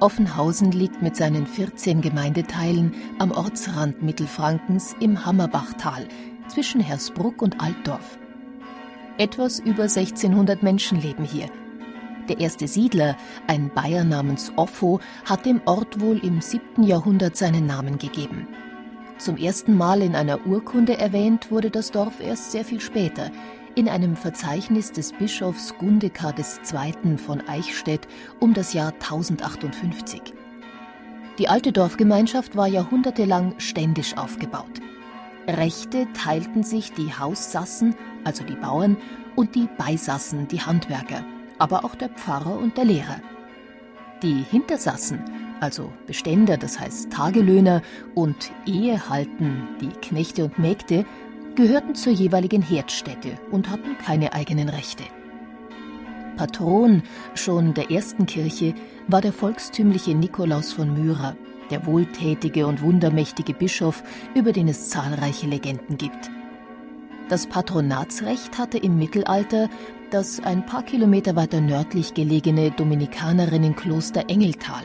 Offenhausen liegt mit seinen 14 Gemeindeteilen am Ortsrand Mittelfrankens im Hammerbachtal zwischen Hersbruck und Altdorf. Etwas über 1600 Menschen leben hier. Der erste Siedler, ein Bayer namens Offo, hat dem Ort wohl im 7. Jahrhundert seinen Namen gegeben. Zum ersten Mal in einer Urkunde erwähnt wurde das Dorf erst sehr viel später, in einem Verzeichnis des Bischofs Gundekar II. von Eichstätt um das Jahr 1058. Die alte Dorfgemeinschaft war jahrhundertelang ständisch aufgebaut. Rechte teilten sich die Haussassen, also die Bauern, und die Beisassen, die Handwerker, aber auch der Pfarrer und der Lehrer. Die Hintersassen, also Beständer, das heißt Tagelöhner, und Ehehalten, die Knechte und Mägde, gehörten zur jeweiligen Herdstätte und hatten keine eigenen Rechte. Patron schon der ersten Kirche war der volkstümliche Nikolaus von Myra, der wohltätige und wundermächtige Bischof, über den es zahlreiche Legenden gibt. Das Patronatsrecht hatte im Mittelalter das ein paar Kilometer weiter nördlich gelegene Dominikanerinnenkloster Engeltal.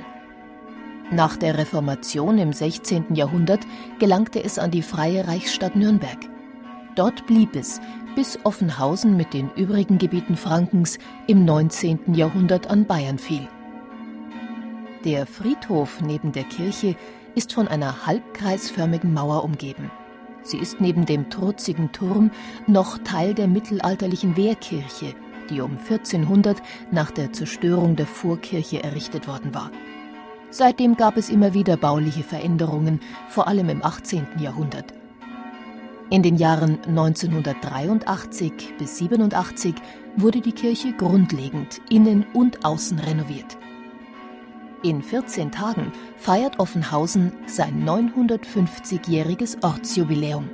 Nach der Reformation im 16. Jahrhundert gelangte es an die freie Reichsstadt Nürnberg. Dort blieb es, bis Offenhausen mit den übrigen Gebieten Frankens im 19. Jahrhundert an Bayern fiel. Der Friedhof neben der Kirche ist von einer halbkreisförmigen Mauer umgeben. Sie ist neben dem trutzigen Turm noch Teil der mittelalterlichen Wehrkirche, die um 1400 nach der Zerstörung der Vorkirche errichtet worden war. Seitdem gab es immer wieder bauliche Veränderungen, vor allem im 18. Jahrhundert. In den Jahren 1983 bis 87 wurde die Kirche grundlegend innen und außen renoviert. In 14 Tagen feiert Offenhausen sein 950-jähriges Ortsjubiläum.